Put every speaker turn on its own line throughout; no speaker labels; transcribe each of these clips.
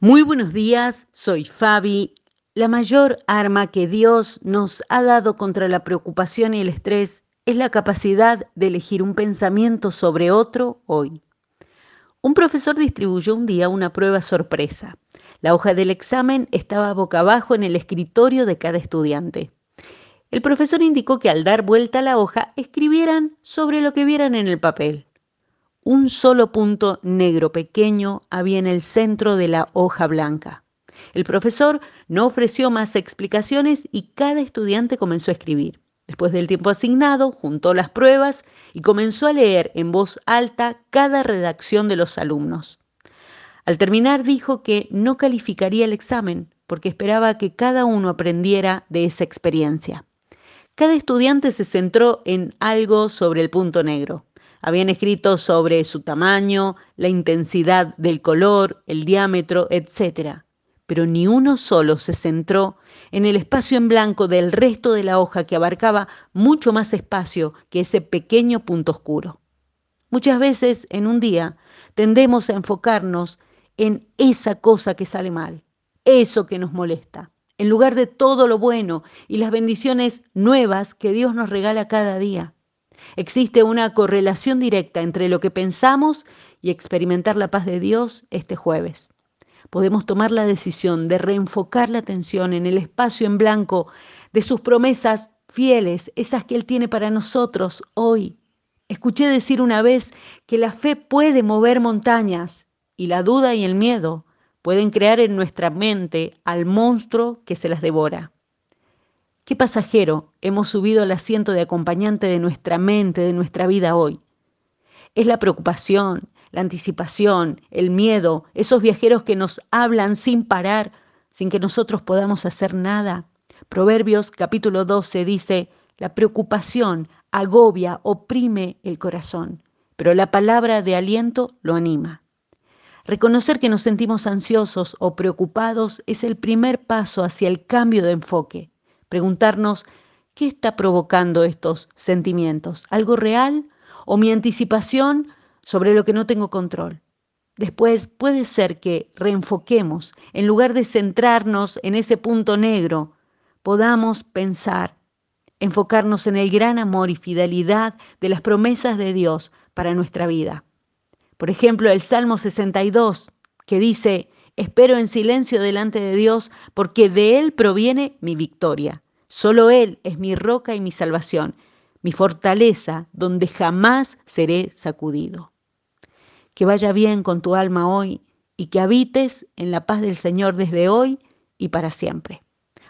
Muy buenos días, soy Fabi. La mayor arma que Dios nos ha dado contra la preocupación y el estrés es la capacidad de elegir un pensamiento sobre otro hoy. Un profesor distribuyó un día una prueba sorpresa. La hoja del examen estaba boca abajo en el escritorio de cada estudiante. El profesor indicó que al dar vuelta a la hoja escribieran sobre lo que vieran en el papel. Un solo punto negro pequeño había en el centro de la hoja blanca. El profesor no ofreció más explicaciones y cada estudiante comenzó a escribir. Después del tiempo asignado, juntó las pruebas y comenzó a leer en voz alta cada redacción de los alumnos. Al terminar dijo que no calificaría el examen porque esperaba que cada uno aprendiera de esa experiencia. Cada estudiante se centró en algo sobre el punto negro. Habían escrito sobre su tamaño, la intensidad del color, el diámetro, etc. Pero ni uno solo se centró en el espacio en blanco del resto de la hoja que abarcaba mucho más espacio que ese pequeño punto oscuro. Muchas veces en un día tendemos a enfocarnos en esa cosa que sale mal, eso que nos molesta, en lugar de todo lo bueno y las bendiciones nuevas que Dios nos regala cada día. Existe una correlación directa entre lo que pensamos y experimentar la paz de Dios este jueves. Podemos tomar la decisión de reenfocar la atención en el espacio en blanco de sus promesas fieles, esas que Él tiene para nosotros hoy. Escuché decir una vez que la fe puede mover montañas y la duda y el miedo pueden crear en nuestra mente al monstruo que se las devora. ¿Qué pasajero hemos subido al asiento de acompañante de nuestra mente, de nuestra vida hoy? Es la preocupación, la anticipación, el miedo, esos viajeros que nos hablan sin parar, sin que nosotros podamos hacer nada. Proverbios capítulo 12 dice, la preocupación agobia, oprime el corazón, pero la palabra de aliento lo anima. Reconocer que nos sentimos ansiosos o preocupados es el primer paso hacia el cambio de enfoque preguntarnos qué está provocando estos sentimientos, algo real o mi anticipación sobre lo que no tengo control. Después puede ser que reenfoquemos, en lugar de centrarnos en ese punto negro, podamos pensar, enfocarnos en el gran amor y fidelidad de las promesas de Dios para nuestra vida. Por ejemplo, el Salmo 62, que dice, Espero en silencio delante de Dios porque de Él proviene mi victoria. Solo Él es mi roca y mi salvación, mi fortaleza donde jamás seré sacudido. Que vaya bien con tu alma hoy y que habites en la paz del Señor desde hoy y para siempre,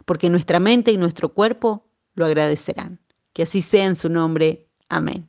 porque nuestra mente y nuestro cuerpo lo agradecerán. Que así sea en su nombre. Amén.